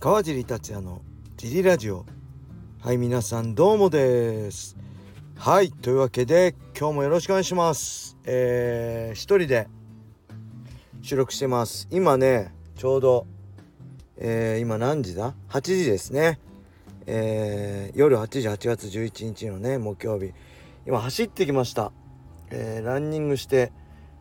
川尻達也のジリラジオ。はい皆さんどうもです。はいというわけで今日もよろしくお願いします。えー、一人で収録してます。今ねちょうどえー、今何時だ ?8 時ですね。えー、夜8時8月11日のね木曜日。今走ってきました。えー、ランニングして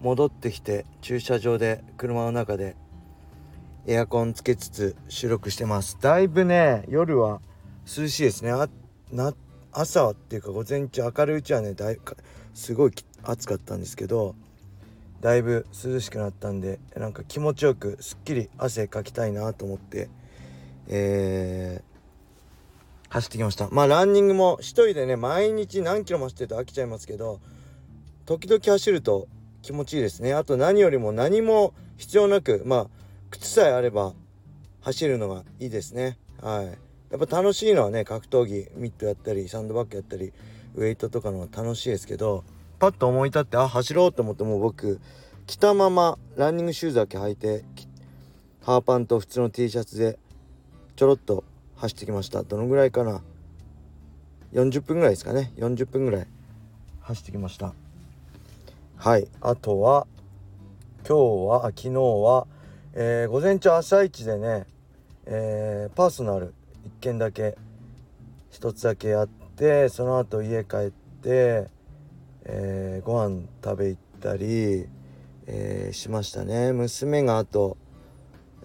戻ってきて駐車場で車の中でエアコンつけつつ収録してます。だいぶね夜は涼しいですね。あな朝っていうか午前中明るいうちはねだいすごい暑かったんですけどだいぶ涼しくなったんでなんか気持ちよくすっきり汗かきたいなと思ってえー、走ってきました。まあランニングも一人でね毎日何キロも走ってると飽きちゃいますけど時々走ると気持ちいいですね。あと何よりも何も必要なくまあ靴さえあれば走るのがいいですね。はい。やっぱ楽しいのはね格闘技ミットやったりサンドバッグやったりウェイトとかの楽しいですけどパッと思い立ってあ走ろうと思ってもう僕着たままランニングシューズだけ履いてハーパンと普通の T シャツでちょろっと走ってきました。どのぐらいかな。40分ぐらいですかね。40分ぐらい走ってきました。はい。あとは今日は昨日はえー、午前中朝一でね、えー、パーソナル1件だけ1つだけやってその後家帰って、えー、ご飯食べ行ったり、えー、しましたね。娘があと、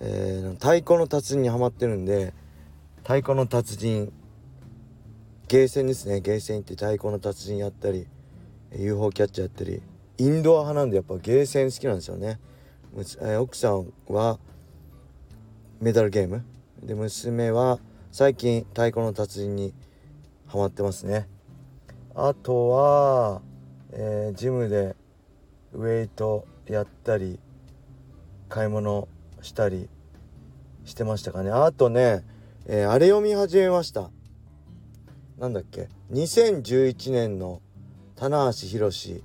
えー、太鼓の達人にはまってるんで太鼓の達人ゲーセンですね。ゲーセン行って太鼓の達人やったり UFO キャッチャーやったりインドア派なんでやっぱゲーセン好きなんですよね。奥さんはメダルゲーム？で娘は最近太鼓の達人にハマってますね。あとは、えー、ジムでウェイトやったり買い物したりしてましたかね。あとね、えー、あれ読み始めました。なんだっけ？2011年の棚橋宏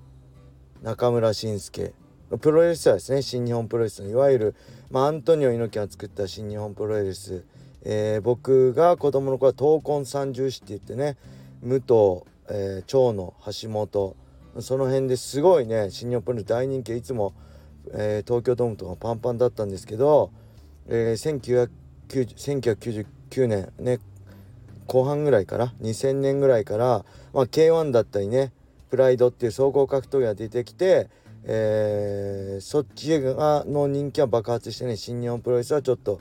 中村慎介。プロレスラーですね新日本プロレスのいわゆる、まあ、アントニオ猪木が作った新日本プロレス、えー、僕が子供の頃は闘魂三重士って言ってね武藤、えー、長野橋本その辺ですごいね新日本プロレス大人気いつも、えー、東京ドームとかパンパンだったんですけど、えー、1999年ね後半ぐらいから2000年ぐらいから、まあ、K1 だったりねプライドっていう総合格闘技が出てきてえー、そっちがの人気は爆発してね新日本プロレスはちょっと、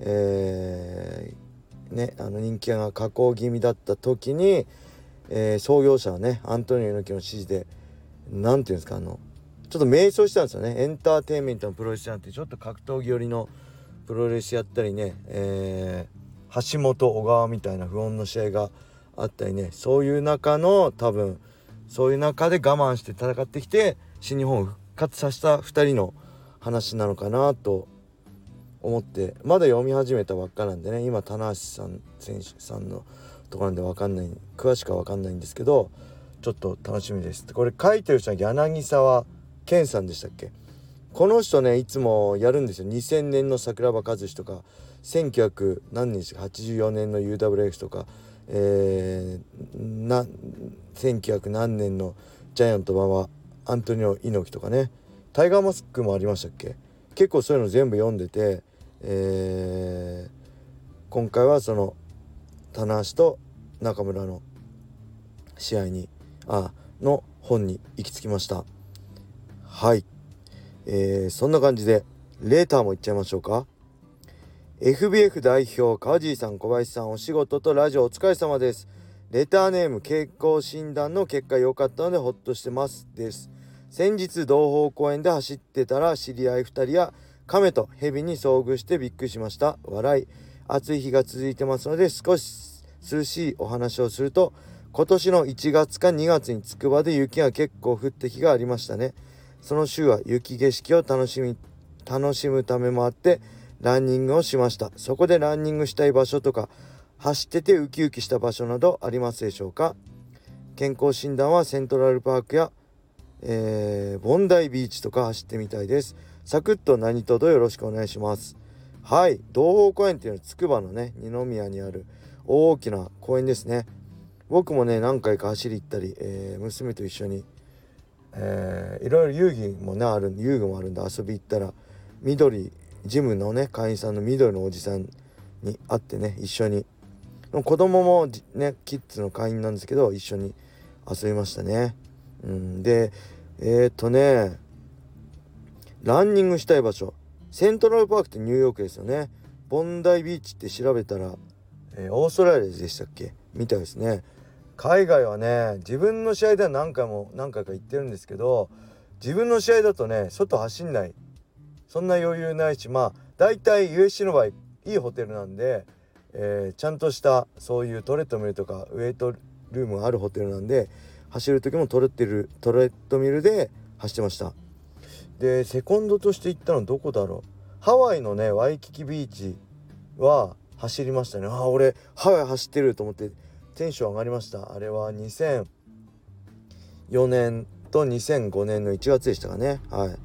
えー、ねあの人気が下降気味だった時に、えー、創業者はねアントニオ猪木の指示で何て言うんですかあのちょっと迷走したんですよね。エンターテインメントのプロレスじゃなんてちょっと格闘技寄りのプロレスやったりね、えー、橋本小川みたいな不穏の試合があったりねそういう中の多分そういう中で我慢して戦ってきて新日本を復活させた2人の話なのかなと思ってまだ読み始めたばっかなんでね今棚橋さん選手さんのところなんで分かんない詳しくは分かんないんですけどちょっと楽しみです。これ書いてる人は柳沢健さんでしたっけ？この人ねいつもやるんですよ。2000年の桜庭和志とか1900何年ですか84年の UWF とかえー、な1900何年のジャイアント馬場アントニオ猪木とかね。タイガーマスクもありましたっけ？結構そういうの全部読んでて、えー、今回はその棚橋と中村の試合にあの本に行き着きました。はい、えー、そんな感じでレーターもいっちゃいましょうか。FBF 代表川尻さん小林さんお仕事とラジオお疲れ様です。レターネーム健康診断の結果良かったのでほっとしてます。です。先日同方公園で走ってたら知り合い2人や亀と蛇に遭遇してびっくりしました。笑い。暑い日が続いてますので少し涼しいお話をすると今年の1月か2月につくばで雪が結構降った日がありましたね。その週は雪景色を楽しみ楽しむためもあってランニングをしました。そこでランニングしたい場所とか走っててウキウキした場所などありますでしょうか？健康診断はセントラルパークやえー、ボンダイビーチとか走ってみたいです。サクッと何とぞよろしくお願いします。はい同宝公園っていうのはつくばのね二宮にある大きな公園ですね僕もね何回か走り行ったり、えー、娘と一緒に、えー、いろいろ遊戯もねある遊具もあるんで遊び行ったら緑ジムのね会員さんの緑のおじさんに会ってね一緒に子供もねキッズの会員なんですけど一緒に遊びましたね。うん、でえー、っとねランニングしたい場所セントラルパークってニューヨークですよね。ボンダイビーチって調べたら、えー、オーストラリアでしたっけ？みたいですね。海外はね自分の試合では何回も何回か行ってるんですけど自分の試合だとね外走んないそんな余裕ないしまあ大体 USC の場合いいホテルなんで、えー、ちゃんとしたそういうトレッドミルとかウェイトルームがあるホテルなんで走る時もトレッルトレッドミルで走ってました。でセコンドとして行ったのどこだろう。ハワイのねワイキキビーチは走りましたね。あ俺ハワイ走ってると思ってテンション上がりました。あれは2004年と2005年の1月でしたかね。はい。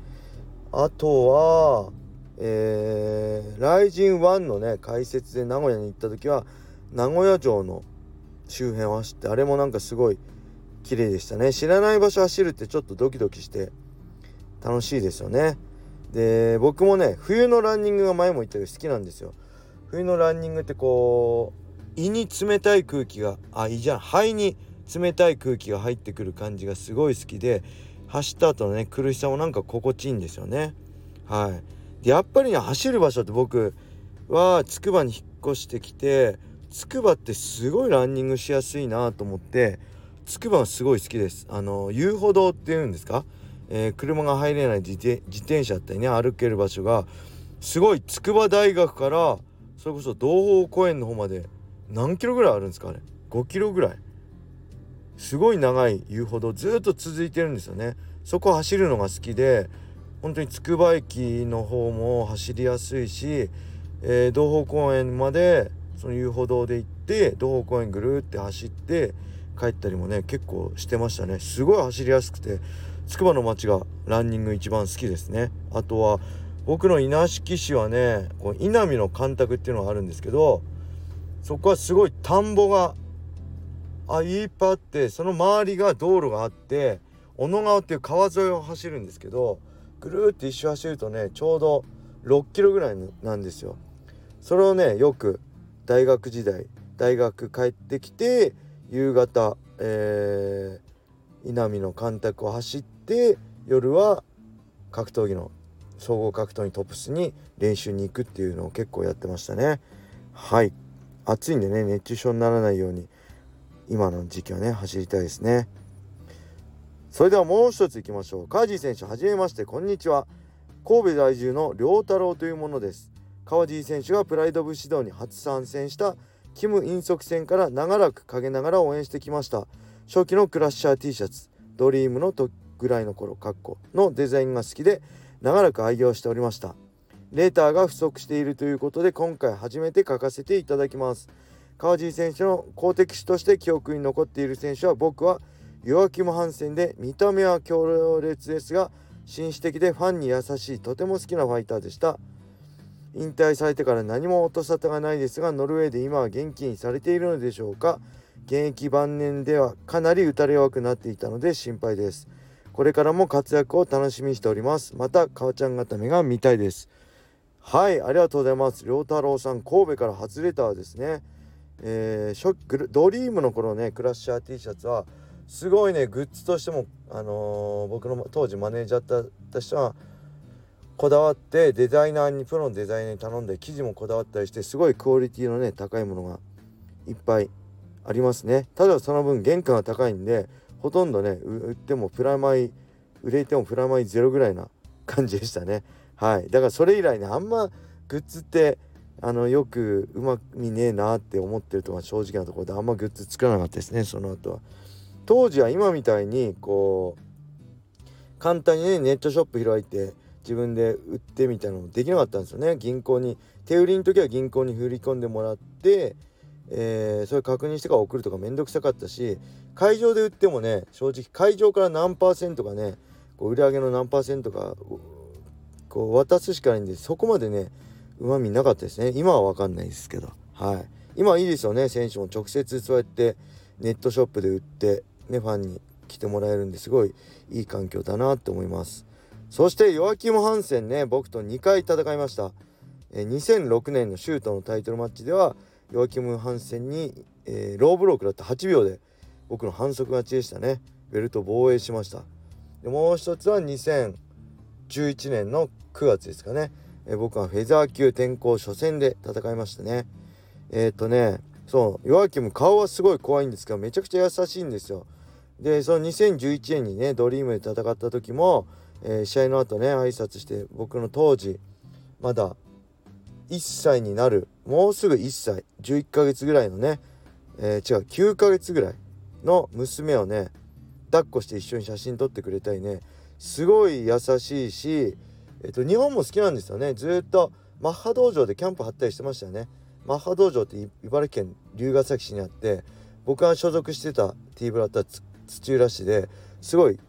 あとはえー、ライジン1のね解説で名古屋に行った時は名古屋城の周辺を走ってあれもなんかすごい綺麗でしたね。知らない場所走るってちょっとドキドキして楽しいですよね。で僕もね冬のランニングが前も言ったけど好きなんですよ。冬のランニングってこう胃に冷たい空気があ胃じゃん。肺に冷たい空気が入ってくる感じがすごい好きで走った後のね苦しさもなんか心地いいんですよね。はい。でやっぱりね走る場所って僕はつくばに引っ越してきてつくばってすごいランニングしやすいなと思ってつくばはすごい好きです。あの遊歩道っていうんですか、えー、車が入れない自転車ったりね歩ける場所がすごい筑波大学からそれこそ東方公園の方まで何キロぐらいあるんですかね5キロぐらい。すごい長い遊歩道ずっと続いてるんですよね。そこ走るのが好きで本当につくば駅の方も走りやすいし、えー、道方公園までその遊歩道で行って道方公園ぐるって走って帰ったりもね結構してましたねすごい走りやすくてつくばの街がランニング一番好きですねあとは僕の稲敷市はねこう稲見の干拓っていうのがあるんですけどそこはすごい田んぼがあいっぱいあってその周りが道路があって小野川っていう川沿いを走るんですけどぐるって一周走るとねちょうど6キロぐらいなんですよ。それをねよく大学時代大学帰ってきて夕方、えー、稲見の干拓を走って夜は格闘技の総合格闘技トップスに練習に行くっていうのを結構やってましたね。はい。暑いんでね熱中症にならないように今の時期はね走りたいですね。それではもう一ついきましょう。カージー選手はじめましてこんにちは。神戸在住の良太郎というものです。川地選手がプライド武士道に初参戦したキム・インソク戦から長らく陰ながら応援してきました。初期のクラッシャー T シャツ。ドリームのとぐらいの頃かっこのデザインが好きで長らく愛用しておりました。レーターが不足しているということで今回初めて書かせていただきます。川尻選手の好敵手として記憶に残っている選手は僕はヨアキム・ハンセンで見た目は強烈ですが紳士的でファンに優しいとても好きなファイターでした。引退されてから何も音沙汰がないですがノルウェーで今は元気にされているのでしょうか。現役晩年ではかなり打たれ弱くなっていたので心配です。これからも活躍を楽しみにしております。また川ちゃん固めが見たいです。はいありがとうございます。良太郎さん神戸から初レターですね。えー、ショックドリームの頃ねクラッシャー T シャツはすごいねグッズとしてもあのー、僕の当時マネージャーだった人はこだわってデザイナーにプロのデザイナーに頼んで生地もこだわったりしてすごいクオリティのね高いものがいっぱいありますね。ただその分原価が高いんでほとんどね売ってもプラマイ売れてもプラマイゼロぐらいな感じでしたね。はい。だからそれ以来ねあんまグッズってあのよくうまみねえなって思ってるとか正直なところであんまグッズ作らなかったですねその後は。当時は今みたいにこう簡単にねネットショップ開いて自分で売ってみたいなのできなかったんですよね。銀行に手売りの時は銀行に振り込んでもらってえー、それ確認してから送るとかめんどくさかったし会場で売ってもね正直会場から何パーセントかねこう売り上げの何パーセントかこう渡すしかないんでそこまでねうまみなかったですね。今は分かんないですけど。はい。今はいいですよね。選手も直接そうやってネットショップで売ってねファンに来てもらえるんですごいいい環境だなって思います。そしてヨアキム・ハンセンね。僕と2回戦いました。2006年のシュートのタイトルマッチではヨアキム・ハンセンに、えー、ローブロークだった8秒で僕の反則勝ちでしたね。ベルト防衛しました。でもう一つは2011年の9月ですかね、えー、僕はフェザー級転向初戦で戦いましたね。えっ、とねそうヨアキム顔はすごい怖いんですけどめちゃくちゃ優しいんですよ。でその2011年にねドリームで戦った時も、えー、試合の後ね挨拶して僕の当時まだ1歳になるもうすぐ1歳11ヶ月ぐらいのね、えー、違う9ヶ月ぐらいの娘をね抱っこして一緒に写真撮ってくれたりねすごい優しいし、えっと、日本も好きなんですよね。ずっとマッハ道場でキャンプ張ったりしてましたよね。マッハ道場って茨城県龍ケ崎市にあって僕が所属してた T ブラッタ土浦市ですごい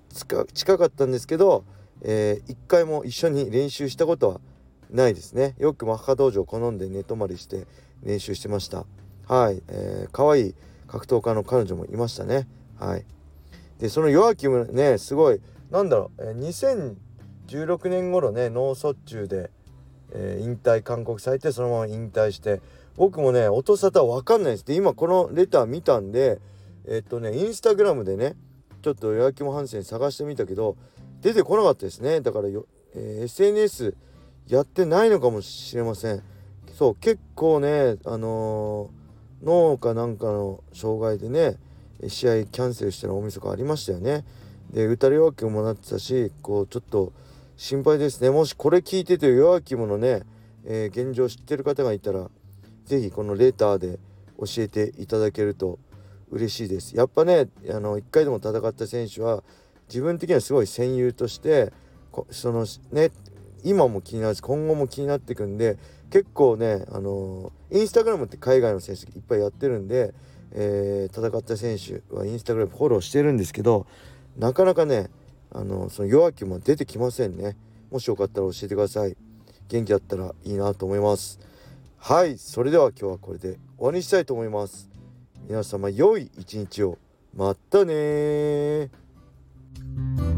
近かったんですけど、えー、一回も一緒に練習したことはないですね。よくマッハ道場を好んで寝泊まりして練習してました。はい、えー、可愛い格闘家の彼女もいましたね。はい。でそのヨアキムねすごいなんだろう、えー、2016年頃ね脳卒中で、えー、引退勧告されてそのまま引退して僕もね音沙汰わかんないです。で今このレター見たんでえ、っとねインスタグラムでねちょっとヨアキム・ハンセン探してみたけど出てこなかったですね。だからよ、えー、SNS やってないのかもしれません。そう結構ねあのー、脳かなんかの障害でね試合キャンセルしたら大晦日ありましたよね。で打たれ弱気もなってたしこうちょっと心配ですね。もしこれ聞いてて弱気ものね、えー、現状知ってる方がいたら是非このレターで教えていただけると嬉しいです。やっぱねあの1回でも戦った選手は自分的にはすごい戦友としてそのね今も気になるし今後も気になっていくんで結構ねあのインスタグラムって海外の選手いっぱいやってるんで、えー、戦った選手はインスタグラムフォローしてるんですけどなかなかねあのその弱気も出てきませんね。もしよかったら教えてください。元気だったらいいなと思います。はいそれでは今日はこれで終わりにしたいと思います。皆様良い一日を。またね Música